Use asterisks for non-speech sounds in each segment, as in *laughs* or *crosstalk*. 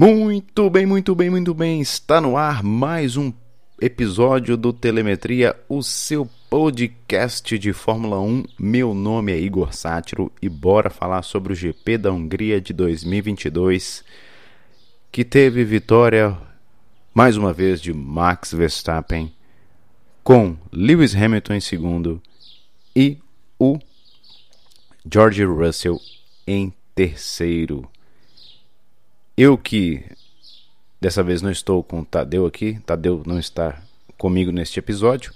Muito bem, muito bem, muito bem. Está no ar mais um episódio do Telemetria, o seu podcast de Fórmula 1. Meu nome é Igor Sátiro e bora falar sobre o GP da Hungria de 2022, que teve vitória mais uma vez de Max Verstappen, com Lewis Hamilton em segundo e o George Russell em terceiro. Eu que dessa vez não estou com o Tadeu aqui, Tadeu não está comigo neste episódio,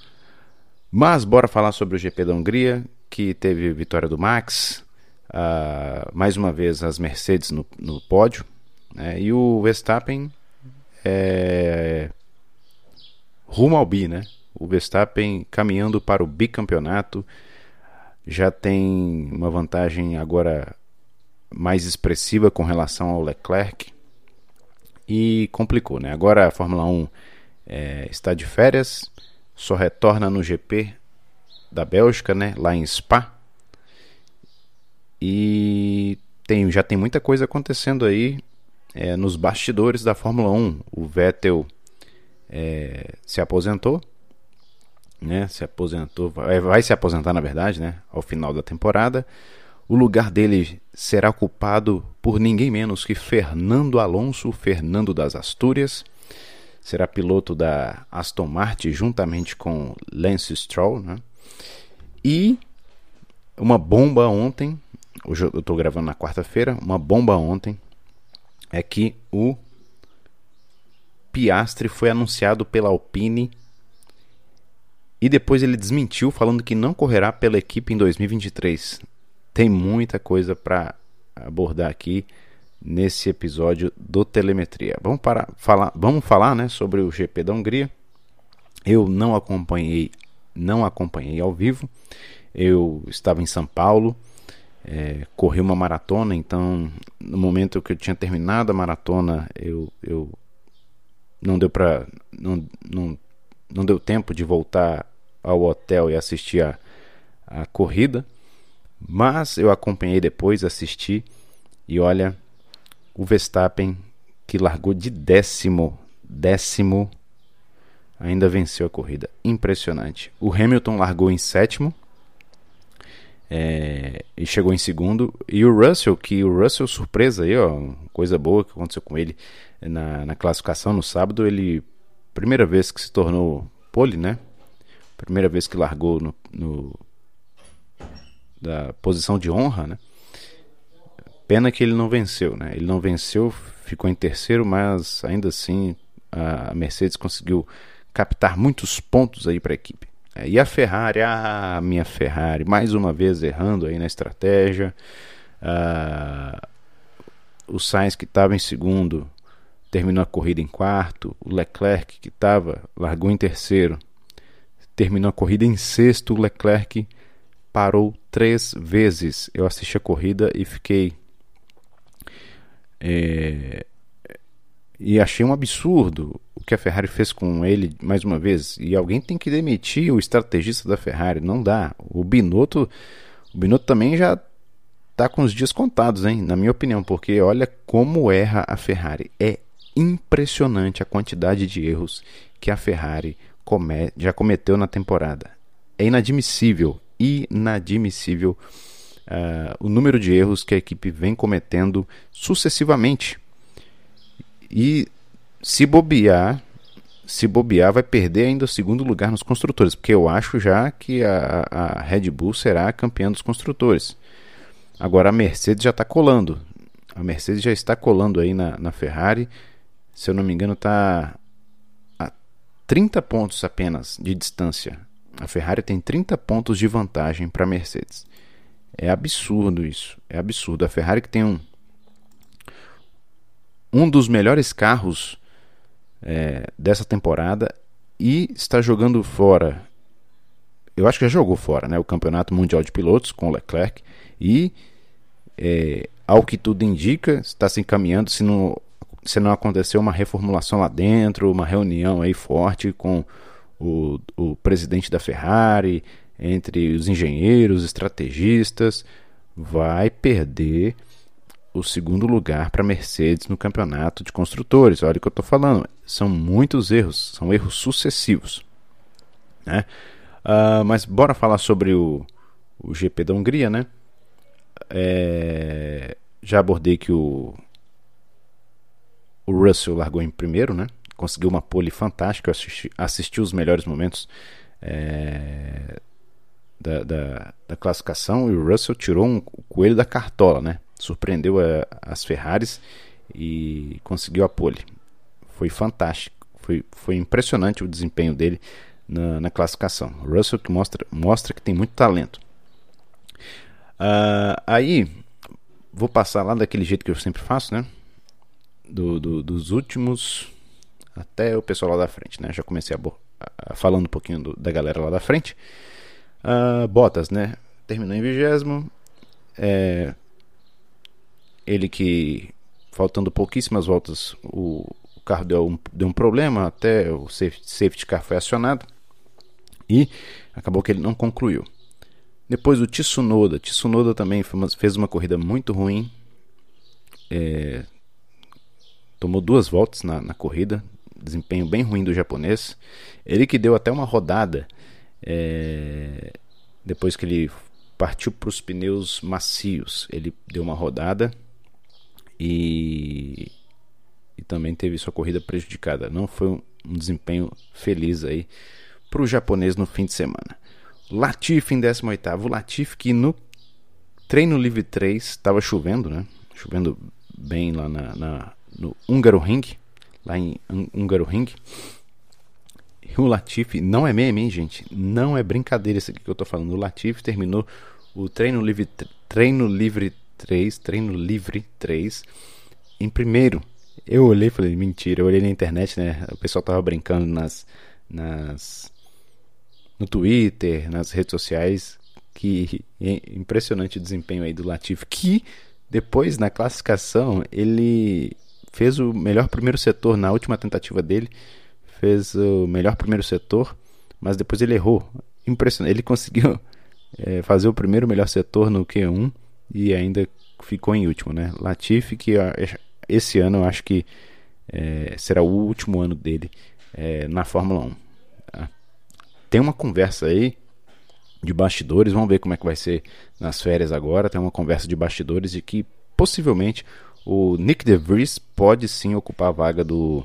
mas bora falar sobre o GP da Hungria, que teve vitória do Max, uh, mais uma vez as Mercedes no, no pódio, né, e o Verstappen é, rumo ao bi, né? O Verstappen caminhando para o bicampeonato já tem uma vantagem agora mais expressiva com relação ao Leclerc e complicou, né? Agora a Fórmula 1 é, está de férias, só retorna no GP da Bélgica, né? Lá em Spa. E tem, já tem muita coisa acontecendo aí é, nos bastidores da Fórmula 1. O Vettel é, se aposentou, né? Se aposentou, vai, vai se aposentar na verdade, né? Ao final da temporada. O lugar dele será ocupado por ninguém menos que Fernando Alonso, Fernando das Astúrias. Será piloto da Aston Martin juntamente com Lance Stroll. Né? E uma bomba ontem, hoje eu estou gravando na quarta-feira, uma bomba ontem é que o Piastri foi anunciado pela Alpine e depois ele desmentiu falando que não correrá pela equipe em 2023 tem muita coisa para abordar aqui nesse episódio do Telemetria. Vamos, para, falar, vamos falar né, sobre o GP da Hungria. Eu não acompanhei, não acompanhei ao vivo. Eu estava em São Paulo, é, corri uma maratona, então no momento que eu tinha terminado a maratona, eu, eu não deu para não, não, não deu tempo de voltar ao hotel e assistir a, a corrida. Mas eu acompanhei depois, assisti e olha, o Verstappen que largou de décimo, décimo, ainda venceu a corrida. Impressionante. O Hamilton largou em sétimo é, e chegou em segundo. E o Russell, que o Russell, surpresa aí, ó, coisa boa que aconteceu com ele na, na classificação no sábado, ele, primeira vez que se tornou pole, né? Primeira vez que largou no, no da posição de honra, né? Pena que ele não venceu, né? Ele não venceu, ficou em terceiro, mas ainda assim a Mercedes conseguiu captar muitos pontos aí para a equipe. É, e a Ferrari, a minha Ferrari, mais uma vez errando aí na estratégia. Ah, o Sainz que estava em segundo terminou a corrida em quarto. O Leclerc que estava largou em terceiro terminou a corrida em sexto. O Leclerc parou três vezes. Eu assisti a corrida e fiquei. É, e achei um absurdo o que a Ferrari fez com ele mais uma vez. E alguém tem que demitir o estrategista da Ferrari. Não dá. O Binotto, o Binotto também já está com os dias contados, hein? Na minha opinião, porque olha como erra a Ferrari. É impressionante a quantidade de erros que a Ferrari come já cometeu na temporada. É inadmissível inadmissível uh, o número de erros que a equipe vem cometendo sucessivamente. E se bobear, se bobear, vai perder ainda o segundo lugar nos construtores, porque eu acho já que a, a Red Bull será campeã dos construtores. Agora a Mercedes já está colando. A Mercedes já está colando aí na, na Ferrari. Se eu não me engano, está a 30 pontos apenas de distância a Ferrari tem 30 pontos de vantagem para a Mercedes. É absurdo isso. É absurdo. A Ferrari que tem um, um dos melhores carros é, dessa temporada e está jogando fora. Eu acho que já jogou fora né, o Campeonato Mundial de Pilotos com o Leclerc. E, é, ao que tudo indica, está se encaminhando. Se não, se não acontecer uma reformulação lá dentro, uma reunião aí forte com o, o presidente da Ferrari, entre os engenheiros, estrategistas, vai perder o segundo lugar para a Mercedes no campeonato de construtores. Olha o que eu estou falando. São muitos erros, são erros sucessivos. Né? Uh, mas bora falar sobre o, o GP da Hungria, né? É, já abordei que o, o Russell largou em primeiro, né? Conseguiu uma pole fantástica. Eu assisti, assisti os melhores momentos é, da, da, da, classificação e o Russell tirou um coelho da cartola, né? Surpreendeu a, as Ferraris e conseguiu a pole. Foi fantástico, foi, foi impressionante o desempenho dele na, na classificação. O Russell que mostra, mostra que tem muito talento. Uh, aí, vou passar lá daquele jeito que eu sempre faço, né? Do, do, dos últimos até o pessoal lá da frente, né? Já comecei a, a falando um pouquinho do, da galera lá da frente. Uh, Bottas, né? Terminou em vigésimo. É, ele que, faltando pouquíssimas voltas, o, o carro deu um, deu um problema, até o safety car foi acionado. E acabou que ele não concluiu. Depois o Tsunoda. Tsunoda também uma, fez uma corrida muito ruim. É, tomou duas voltas na, na, corrida. Desempenho bem ruim do japonês. Ele que deu até uma rodada é, depois que ele partiu para os pneus macios, ele deu uma rodada e, e também teve sua corrida prejudicada. Não foi um, um desempenho feliz aí para o japonês no fim de semana. Latifi em 18 O Latifi que no treino livre 3 estava chovendo, né? Chovendo bem lá na, na no Húngaro Ring, lá em Húngaro Ring o Latifi não é meme, hein, gente? Não é brincadeira isso aqui que eu tô falando. O Latifi terminou o treino livre, treino livre 3, treino livre 3 em primeiro. Eu olhei e falei, mentira, eu olhei na internet, né? O pessoal tava brincando nas nas no Twitter, nas redes sociais, que é impressionante o desempenho aí do Latifi, que depois na classificação ele fez o melhor primeiro setor na última tentativa dele fez o melhor primeiro setor, mas depois ele errou. Impressionante. Ele conseguiu é, *laughs* fazer o primeiro melhor setor no Q1 e ainda ficou em último, né? Latifi, que esse ano eu acho que é, será o último ano dele é, na Fórmula 1. Tá? Tem uma conversa aí de bastidores, vamos ver como é que vai ser nas férias agora. Tem uma conversa de bastidores de que possivelmente o Nick DeVries pode sim ocupar a vaga do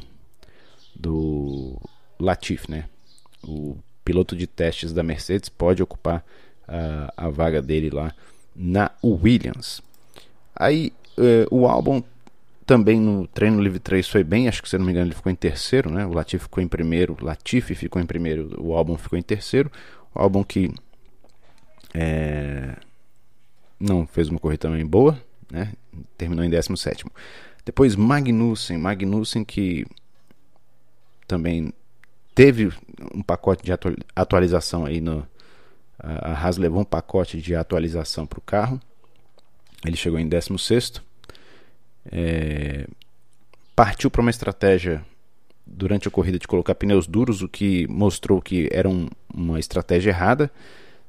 do Latifi, né? O piloto de testes da Mercedes pode ocupar uh, a vaga dele lá na Williams. Aí uh, o álbum também no treino livre 3 foi bem, acho que se não me engano ele ficou em terceiro, né? O Latifi ficou em primeiro, Latifi ficou em primeiro, o álbum ficou em terceiro. O álbum que é, não fez uma corrida também boa, né? Terminou em 17. Depois Magnussen, Magnussen que também teve um pacote de atualização aí no a Haas levou um pacote de atualização para o carro. Ele chegou em 16 é, partiu para uma estratégia durante a corrida de colocar pneus duros, o que mostrou que era um, uma estratégia errada.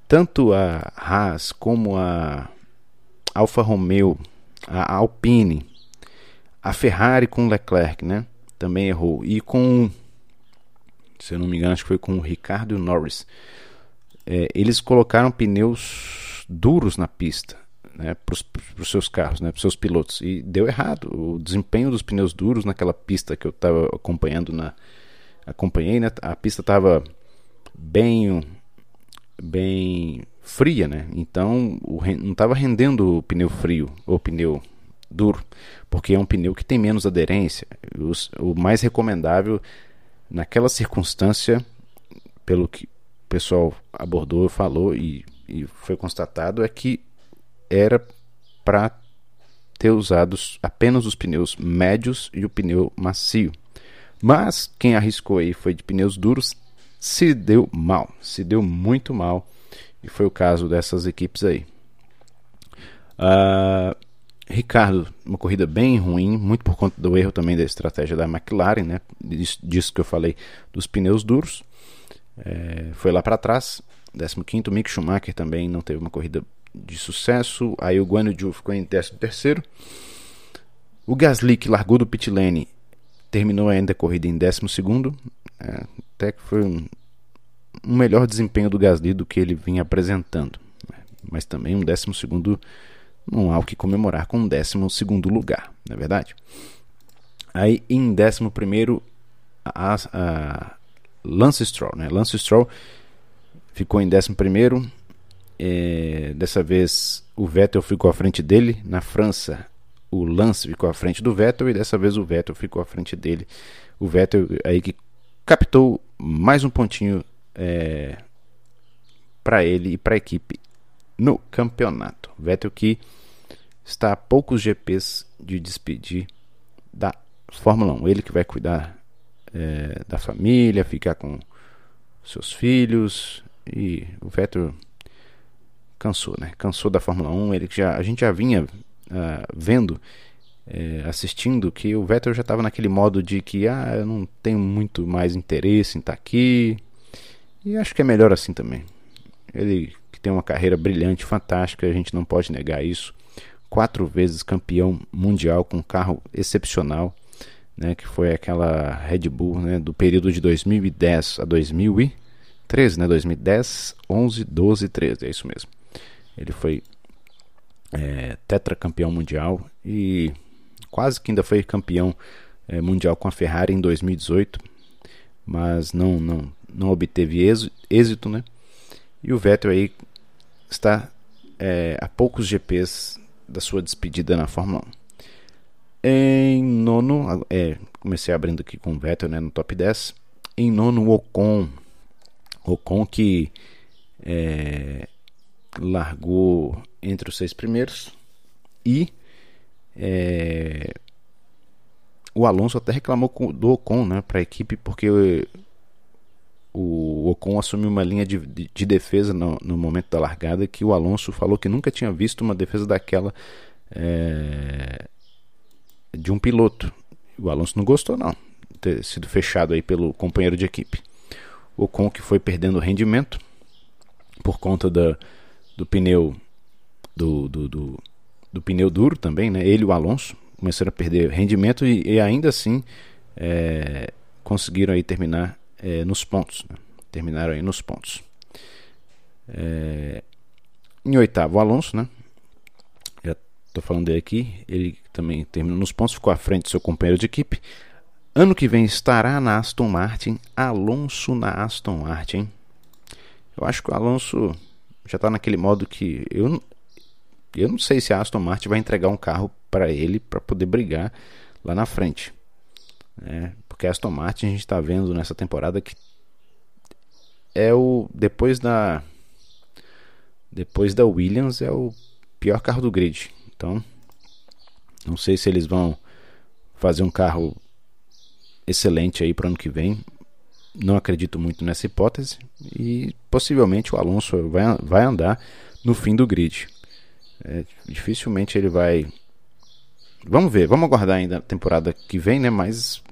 Tanto a Haas como a Alfa Romeo, a Alpine, a Ferrari com Leclerc, né? Também errou. E com se eu não me engano, acho que foi com o Ricardo Norris. É, eles colocaram pneus duros na pista né, para os seus carros, né, para os seus pilotos, e deu errado. O desempenho dos pneus duros naquela pista que eu estava acompanhando na acompanhei, né, a pista estava bem bem fria, né? Então o, não estava rendendo o pneu frio ou pneu duro, porque é um pneu que tem menos aderência. Os, o mais recomendável naquela circunstância, pelo que o pessoal abordou, falou e, e foi constatado, é que era para ter usado apenas os pneus médios e o pneu macio. Mas quem arriscou aí foi de pneus duros, se deu mal, se deu muito mal, e foi o caso dessas equipes aí. Uh, Ricardo, uma corrida bem ruim, muito por conta do erro também da estratégia da McLaren, né? Disso, que eu falei dos pneus duros. É, foi lá para trás. 15, Mick Schumacher também não teve uma corrida de sucesso. Aí o Guanyu Zhou ficou em 13. O Gasly, que largou do pit lane, terminou ainda a corrida em 12, é, até que foi um, um, melhor desempenho do Gasly do que ele vinha apresentando. Mas também um 12 não há o que comemorar com um 12 lugar, não é verdade? Aí em 11 a, a Lance Stroll, né? Lance Stroll ficou em 11 é, dessa vez o Vettel ficou à frente dele. Na França, o Lance ficou à frente do Vettel e dessa vez o Vettel ficou à frente dele. O Vettel aí que captou mais um pontinho é, para ele e para a equipe no campeonato. Vettel que está a poucos GPs de despedir da Fórmula 1. Ele que vai cuidar é, da família, ficar com seus filhos e o Vettel cansou, né? Cansou da Fórmula 1. Ele já, a gente já vinha uh, vendo, é, assistindo que o Vettel já estava naquele modo de que ah, eu não tenho muito mais interesse em estar tá aqui. E acho que é melhor assim também. Ele que tem uma carreira brilhante, fantástica, a gente não pode negar isso. Quatro vezes campeão mundial com um carro excepcional né, que foi aquela Red Bull né, do período de 2010 a 2013, né, 2010, 11, 12, 13, é isso mesmo. Ele foi é, tetracampeão mundial e quase que ainda foi campeão é, mundial com a Ferrari em 2018, mas não, não, não obteve êxito, né? E o Vettel aí está é, a poucos GPs da sua despedida na Fórmula 1. Em nono, é, comecei abrindo aqui com o Vettel né, no top 10. Em nono, o Ocon. Ocon que é, largou entre os seis primeiros. E é, o Alonso até reclamou do Ocon né, para a equipe porque o, Ocon assumiu uma linha de, de, de defesa no, no, momento da largada que o Alonso falou que nunca tinha visto uma defesa daquela. É, de um piloto. O Alonso não gostou não, ter sido fechado aí pelo companheiro de equipe. O Ocon que foi perdendo rendimento por conta da, do pneu do, do, do, do, pneu duro também, né? Ele e o Alonso começaram a perder rendimento e, e ainda assim é, conseguiram aí terminar é, nos pontos. Né? Terminaram aí nos pontos. É, em oitavo, Alonso, né? Estou falando dele aqui. Ele também terminou nos pontos, ficou à frente do seu companheiro de equipe. Ano que vem estará na Aston Martin. Alonso na Aston Martin. Eu acho que o Alonso já está naquele modo que eu, eu não sei se a Aston Martin vai entregar um carro para ele para poder brigar lá na frente. É, porque a Aston Martin a gente está vendo nessa temporada que é o depois da depois da Williams é o pior carro do grid. Então, não sei se eles vão fazer um carro excelente aí para ano que vem. Não acredito muito nessa hipótese e possivelmente o Alonso vai, vai andar no fim do grid. É, dificilmente ele vai. Vamos ver, vamos aguardar ainda a temporada que vem, né? Mas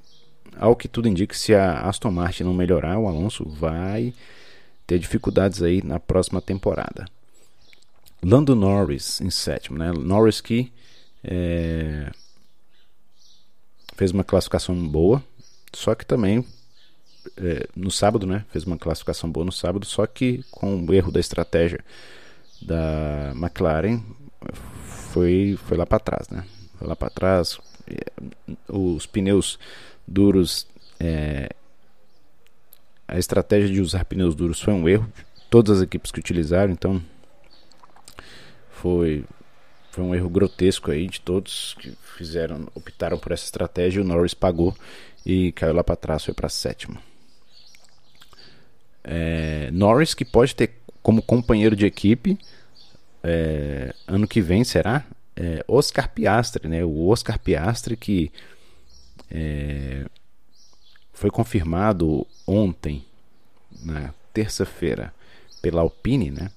ao que tudo indica, se a Aston Martin não melhorar, o Alonso vai ter dificuldades aí na próxima temporada. Lando Norris em sétimo, né? Norris que é, fez uma classificação boa, só que também é, no sábado, né? Fez uma classificação boa no sábado, só que com o erro da estratégia da McLaren foi foi lá para trás, né? Foi lá para trás. Os pneus duros, é, a estratégia de usar pneus duros foi um erro. Todas as equipes que utilizaram, então foi, foi um erro grotesco aí de todos que fizeram, optaram por essa estratégia. O Norris pagou e caiu lá para trás, foi para sétima. É, Norris que pode ter como companheiro de equipe é, ano que vem será é, Oscar Piastri, né? O Oscar Piastri que é, foi confirmado ontem, na terça-feira, pela Alpine, né?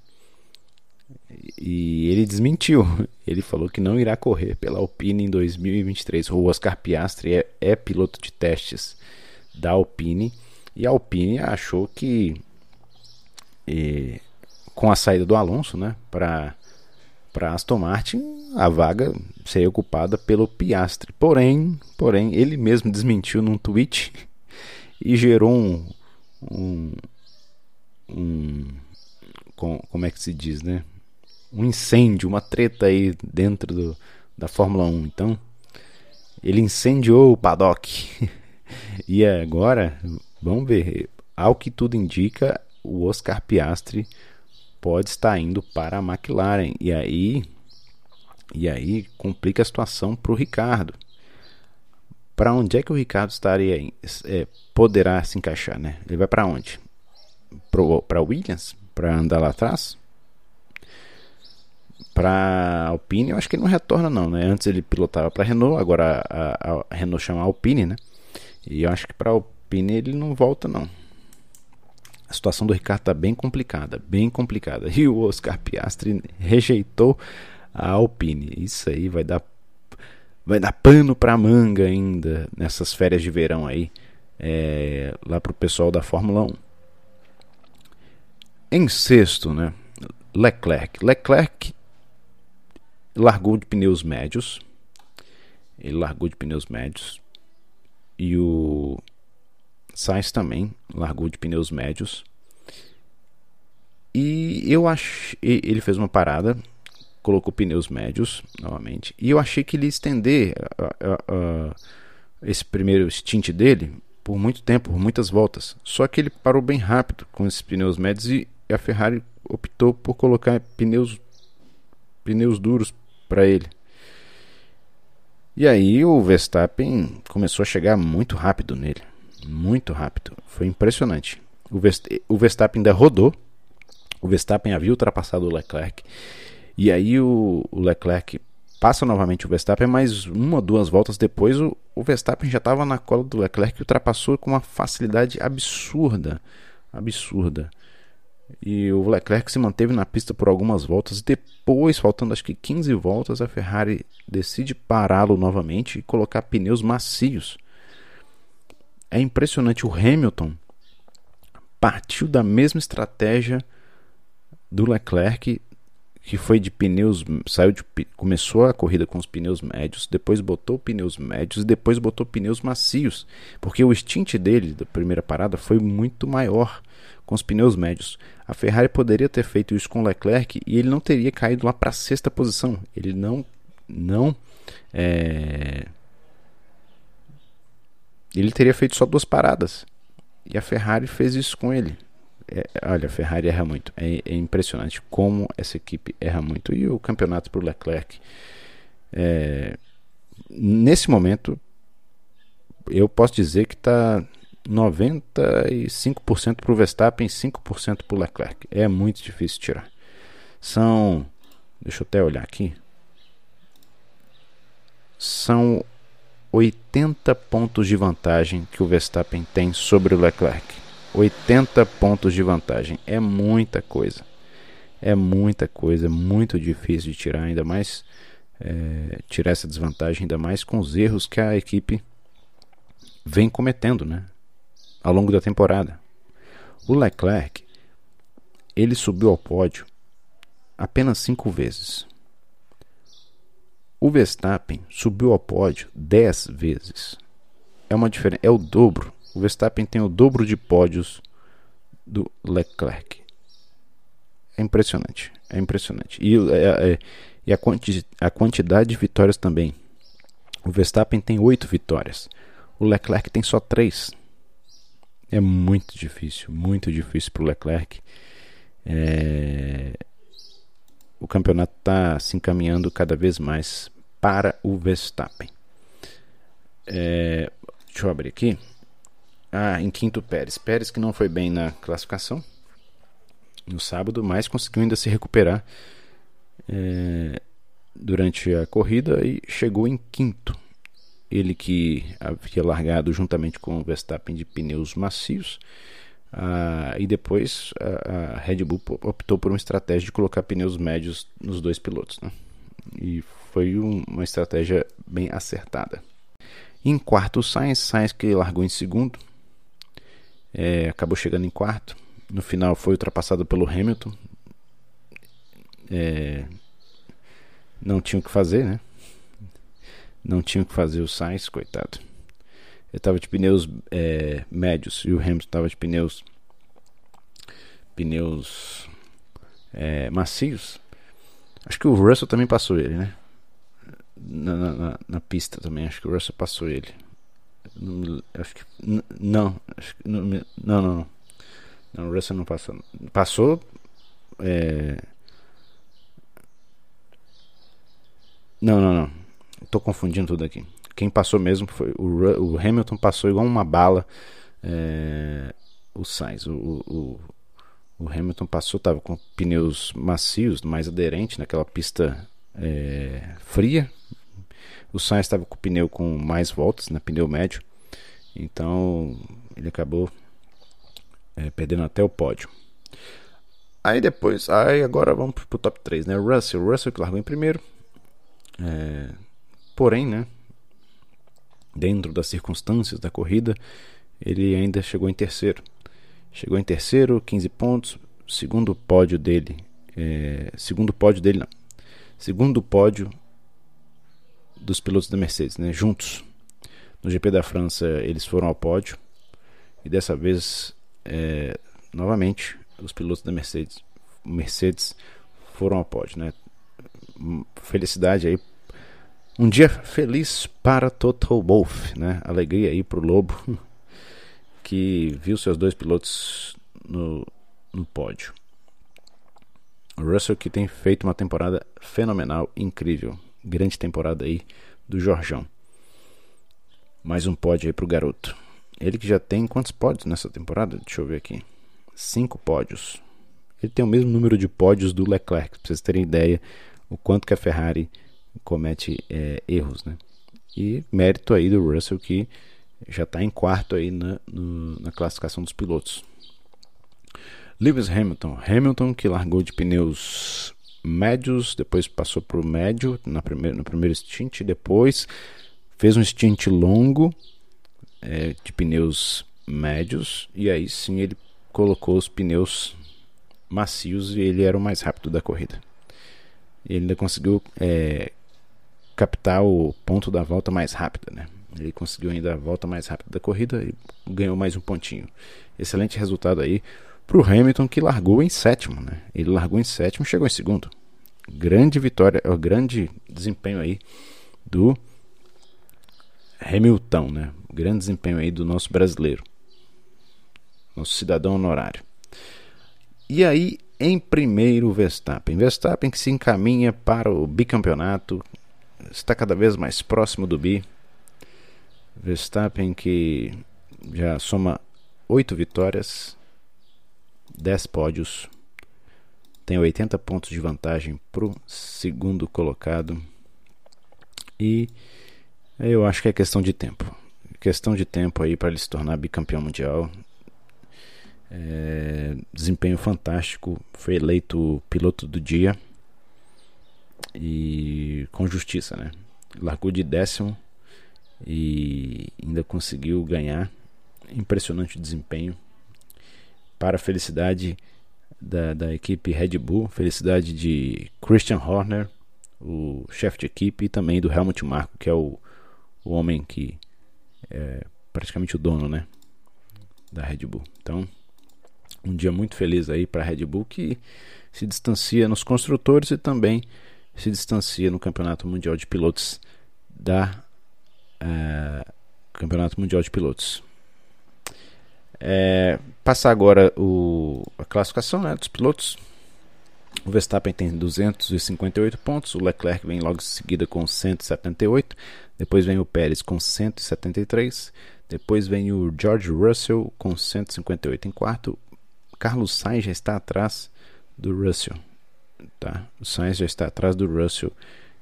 E ele desmentiu. *laughs* Ele falou que não irá correr pela Alpine em 2023. O Oscar Piastri é, é piloto de testes da Alpine. E a Alpine achou que com a saída do Alonso né, para Aston Martin, a vaga seria ocupada pelo Piastre. Porém, porém, ele mesmo desmentiu num tweet e gerou um, um, um como é que se diz, né? Um incêndio, uma treta aí dentro do, da Fórmula 1. Então, ele incendiou o paddock. *laughs* e agora, vamos ver, ao que tudo indica, o Oscar Piastri pode estar indo para a McLaren. E aí, e aí complica a situação para o Ricardo. Para onde é que o Ricardo estaria é, poderá se encaixar, né? Ele vai para onde? Para Williams, para andar lá atrás? Para Alpine, eu acho que ele não retorna não, né? Antes ele pilotava para Renault, agora a, a, Renault chama Alpine, né? E eu acho que para Alpine ele não volta não. A situação do Ricardo está bem complicada, bem complicada. *laughs* E o Oscar Piastri rejeitou a Alpine. Isso aí vai dar vai dar pano para manga ainda nessas férias de verão aí, é, lá pro pessoal da Fórmula 1. Em sexto, né? Leclerc. Leclerc largou de pneus médios. Ele largou de pneus médios. E o Sainz também largou de pneus médios. E eu acho. Ele fez uma parada colocou pneus médios novamente. E eu achei que ele ia estender esse primeiro stint dele por muito tempo, por muitas voltas. Só que ele parou bem rápido com esses pneus médios e a Ferrari optou por colocar pneus pneus duros para ele. E aí o Verstappen começou a chegar muito rápido nele, muito rápido. Foi impressionante. O Verstappen ainda rodou. O Verstappen havia ultrapassado o Leclerc e aí o, o Leclerc passa novamente o Verstappen, mas uma ou duas voltas depois o, o Verstappen já estava na cola do Leclerc e ultrapassou com uma facilidade absurda. Absurda. E o Leclerc se manteve na pista por algumas voltas. Depois, faltando acho que 15 voltas, a Ferrari decide pará-lo novamente e colocar pneus macios. É impressionante. O Hamilton partiu da mesma estratégia do Leclerc que foi de pneus, saiu de, começou a corrida com os pneus médios, depois botou pneus médios e depois botou pneus macios, porque o stint dele da primeira parada foi muito maior com os pneus médios. A Ferrari poderia ter feito isso com Leclerc e ele não teria caído lá para a sexta posição. Ele não não é... ele teria feito só duas paradas e a Ferrari fez isso com ele. É, olha, a Ferrari erra muito. É, é, impressionante como essa equipe erra muito. E o campeonato para o Leclerc. É, nesse momento, eu posso dizer que está 95% para o Verstappen e 5% para o Leclerc. É muito difícil tirar. São. Deixa eu até olhar aqui. São 80 pontos de vantagem que o Verstappen tem sobre o Leclerc. 80 pontos de vantagem. É muita coisa. É muita coisa, muito difícil de tirar, ainda mais é, tirar essa desvantagem, ainda mais com os erros que a equipe vem cometendo, né? Ao longo da temporada. O Leclerc, ele subiu ao pódio apenas cinco vezes. O Verstappen subiu ao pódio dez vezes. É uma diferença, é o dobro o Verstappen tem o dobro de pódios do Leclerc. É impressionante. É impressionante. E, é, é, e a, quanti, a quantidade de vitórias também. O Verstappen tem oito vitórias. O Leclerc tem só três. É muito difícil, muito difícil para o Leclerc. É... O campeonato está se encaminhando cada vez mais para o Verstappen. É... Deixa eu abrir aqui. Ah, em quinto Pérez. Pérez que não foi bem na classificação no sábado, mas conseguiu ainda se recuperar é, durante a corrida e chegou em quinto. Ele que havia largado juntamente com o Verstappen de pneus macios. Ah, e depois a, a, Red Bull optou por uma estratégia de colocar pneus médios nos dois pilotos. Né? E foi um, uma estratégia bem acertada. Em quarto, Sainz, Sainz que largou em segundo, é, acabou chegando em quarto. No final foi ultrapassado pelo Hamilton. É, não tinha o que fazer, né? Não tinha o que fazer o Sainz, coitado. Ele estava de pneus é, médios e o Hamilton estava de pneus pneus é, macios. Acho que o Russell também passou ele, né? Na, na, na, pista também, acho que o Russell passou ele. Não, acho que não, acho que, não, não, não, não. o Russell não passou. Passou. É... Não, não, não. Estou confundindo tudo aqui. Quem passou mesmo foi o, o Hamilton passou igual uma bala. É... O Sainz, o, o, o Hamilton passou, estava com pneus macios, mais aderente naquela pista é, fria. O Sainz estava com o pneu com mais voltas, né, pneu médio. Então ele acabou é, perdendo até o pódio. Aí depois, aí agora vamos pro top 3, né? Russell, Russell que largou em primeiro. É, porém, né? Dentro das circunstâncias da corrida, ele ainda chegou em terceiro. Chegou em terceiro, 15 pontos. Segundo pódio dele. É, segundo pódio dele, não. Segundo pódio dos pilotos da Mercedes, né? Juntos. No GP da França, eles foram ao pódio. E dessa vez, é, novamente, os pilotos da Mercedes, Mercedes foram ao pódio, né? Felicidade aí. Um dia feliz para Toto Wolff, né? Alegria aí pro Lobo. *laughs* que viu seus dois pilotos no, no pódio. O Russell que tem feito uma temporada fenomenal, incrível. Grande temporada aí do Jorjão. Mais um pódio aí pro garoto. Ele que já tem quantos pódios nessa temporada? Deixa eu ver aqui. Cinco pódios. Ele tem o mesmo número de pódios do Leclerc, pra vocês terem ideia o quanto que a Ferrari comete é, erros, né? E mérito aí do Russell que já está em quarto aí na, no, na classificação dos pilotos. Lewis Hamilton. Hamilton que largou de pneus médios, depois passou para o médio na primeira, no primeiro stint, depois fez um stint longo é, de pneus médios e aí sim ele colocou os pneus macios e ele era o mais rápido da corrida. Ele ainda conseguiu é, captar o ponto da volta mais rápida, né? Ele conseguiu ainda a volta mais rápida da corrida e ganhou mais um pontinho. Excelente resultado aí para o Hamilton que largou em sétimo, né? Ele largou em sétimo, chegou em segundo. Grande vitória, é o grande desempenho aí do Hamilton, né? Grande desempenho aí do nosso brasileiro, nosso cidadão honorário. E aí, em primeiro, Verstappen. Verstappen que se encaminha para o bicampeonato, está cada vez mais próximo do bi. Verstappen que já soma oito vitórias, 10 pódios, tem 80 pontos de vantagem para o segundo colocado. E eu acho que é questão de tempo. Questão de tempo aí para ele se tornar bicampeão mundial. É, desempenho fantástico, foi eleito piloto do dia e com justiça, né? Largou de décimo e ainda conseguiu ganhar. Impressionante desempenho. Para a felicidade da, da equipe Red Bull, felicidade de Christian Horner, o chefe de equipe, e também do Helmut Marko, que é o, o homem que é praticamente o dono né, da Red Bull. Então, um dia muito feliz aí para a Red Bull que se distancia nos construtores e também se distancia no Campeonato Mundial de Pilotos da é, Campeonato Mundial de Pilotos. É, passar agora o, a classificação né, dos pilotos. O Verstappen tem 258 pontos, o Leclerc vem logo em seguida com 178, depois vem o Pérez com 173, depois vem o George Russell com 158 em quarto, Carlos Sainz já está atrás do Russell, tá? O Sainz já está atrás do Russell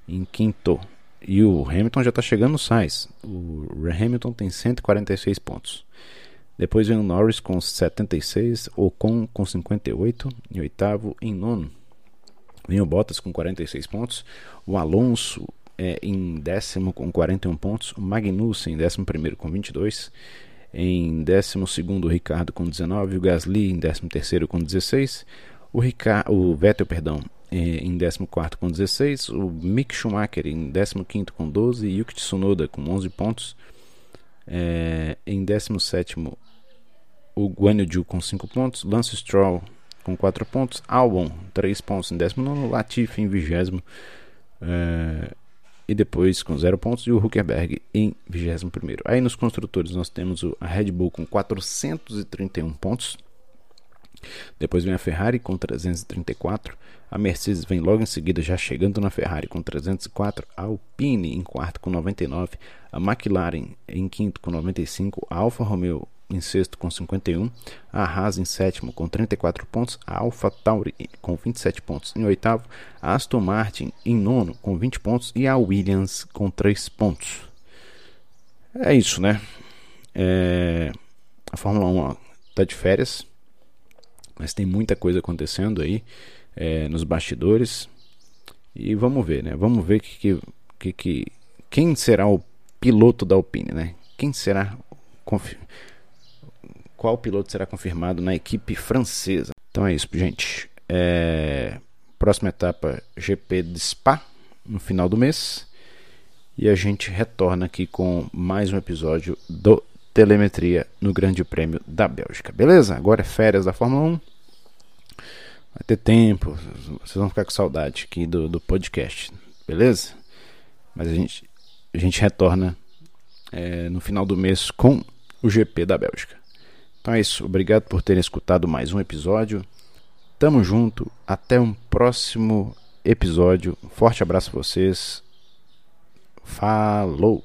em quinto. E o Hamilton já está chegando no Sainz. O Hamilton tem 146 pontos. Depois vem o Norris com 76, Ocon com 58 em oitavo, em nono. Vem o Bottas com 46 pontos, o Alonso é, em décimo com 41 pontos, o Magnussen em décimo primeiro com 22, em décimo segundo o Ricardo com 19, o Gasly em décimo terceiro com 16, o, Ricardo, o Vettel perdão, em 14 com 16, o Mick Schumacher em 15 com 12, Yuki Tsunoda com 11 pontos, é, em 17 o Guan Yu com 5 pontos, Lance Stroll com 4 pontos, Albon 3 pontos em 19, Latifi em 20 é, e depois com 0 pontos e o Huckerberg em 21. Aí nos construtores nós temos a Red Bull com 431 pontos. Depois vem a Ferrari com 334. A Mercedes vem logo em seguida, já chegando na Ferrari com 304. A Alpine em quarto com 99. A McLaren em quinto com 95. A Alfa Romeo em sexto com 51, a Haas em sétimo com 34 pontos, a Alpha Tauri com 27 pontos em oitavo, a Aston Martin em nono com 20 pontos e a Williams com 3 pontos. É isso, né? É... A Fórmula 1 está de férias, mas tem muita coisa acontecendo aí é, nos bastidores e vamos ver, né? Vamos ver que, que, que, quem será o piloto da Alpine, né? Quem será qual piloto será confirmado na equipe francesa. Então é isso, gente. É... Próxima etapa GP de Spa no final do mês. E a gente retorna aqui com mais um episódio do Telemetria no Grande Prêmio da Bélgica. Beleza? Agora é férias da Fórmula 1. Vai ter tempo. Vocês vão ficar com saudade aqui do, do podcast. Beleza? Mas a gente, a gente retorna é, no final do mês com o GP da Bélgica. Então é isso. Obrigado por terem escutado mais um episódio. Tamo junto. Até um próximo episódio. forte abraço a vocês. Falou!